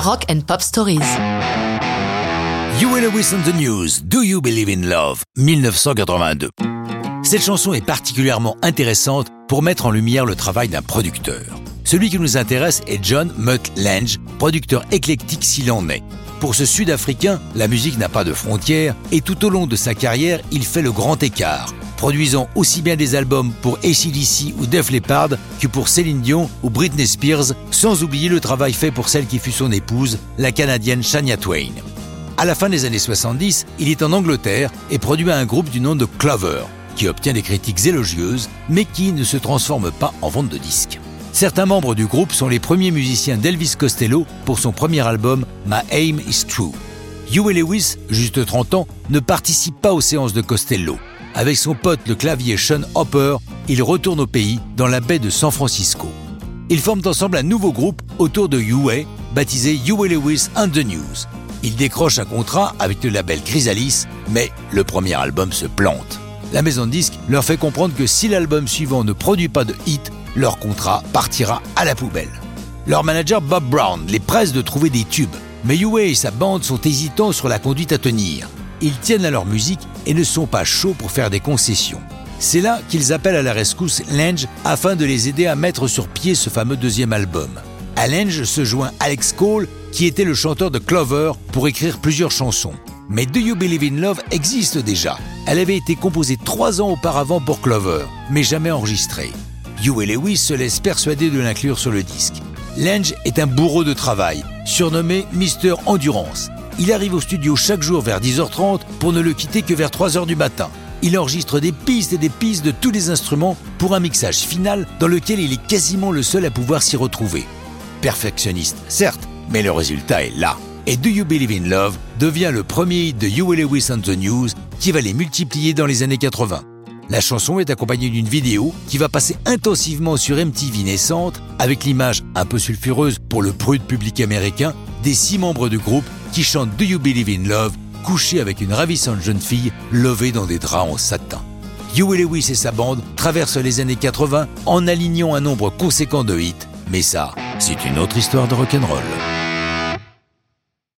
Rock and Pop Stories. You Lewis on the News, Do You Believe in Love, 1982. Cette chanson est particulièrement intéressante pour mettre en lumière le travail d'un producteur. Celui qui nous intéresse est John Mutt Lange, producteur éclectique s'il en est. Pour ce Sud-Africain, la musique n'a pas de frontières et tout au long de sa carrière, il fait le grand écart, produisant aussi bien des albums pour ACDC ou Def Leppard que pour Céline Dion ou Britney Spears, sans oublier le travail fait pour celle qui fut son épouse, la Canadienne Shania Twain. À la fin des années 70, il est en Angleterre et produit un groupe du nom de Clover, qui obtient des critiques élogieuses, mais qui ne se transforme pas en vente de disques. Certains membres du groupe sont les premiers musiciens d'Elvis Costello pour son premier album My Aim is True. Huey Lewis, juste 30 ans, ne participe pas aux séances de Costello. Avec son pote le clavier Sean Hopper, il retourne au pays, dans la baie de San Francisco. Ils forment ensemble un nouveau groupe autour de Huey, baptisé Huey Lewis and the News. Ils décrochent un contrat avec le label Chrysalis, mais le premier album se plante. La maison de disques leur fait comprendre que si l'album suivant ne produit pas de hit, leur contrat partira à la poubelle. Leur manager Bob Brown les presse de trouver des tubes, mais Huey et sa bande sont hésitants sur la conduite à tenir. Ils tiennent à leur musique et ne sont pas chauds pour faire des concessions. C'est là qu'ils appellent à la rescousse Lange afin de les aider à mettre sur pied ce fameux deuxième album. À Lange se joint Alex Cole, qui était le chanteur de Clover, pour écrire plusieurs chansons. Mais Do You Believe in Love existe déjà. Elle avait été composée trois ans auparavant pour Clover, mais jamais enregistrée. Huey Lewis se laisse persuader de l'inclure sur le disque. Lange est un bourreau de travail, surnommé Mister Endurance. Il arrive au studio chaque jour vers 10h30 pour ne le quitter que vers 3h du matin. Il enregistre des pistes et des pistes de tous les instruments pour un mixage final dans lequel il est quasiment le seul à pouvoir s'y retrouver. Perfectionniste, certes, mais le résultat est là. Et Do You Believe in Love devient le premier hit de Huey Lewis and the News qui va les multiplier dans les années 80. La chanson est accompagnée d'une vidéo qui va passer intensivement sur MTV naissante avec l'image un peu sulfureuse pour le prude public américain des six membres du groupe qui chantent Do You Believe in Love couchés avec une ravissante jeune fille levée dans des draps en satin. Huey Lewis et sa bande traversent les années 80 en alignant un nombre conséquent de hits, mais ça, c'est une autre histoire de rock'n'roll.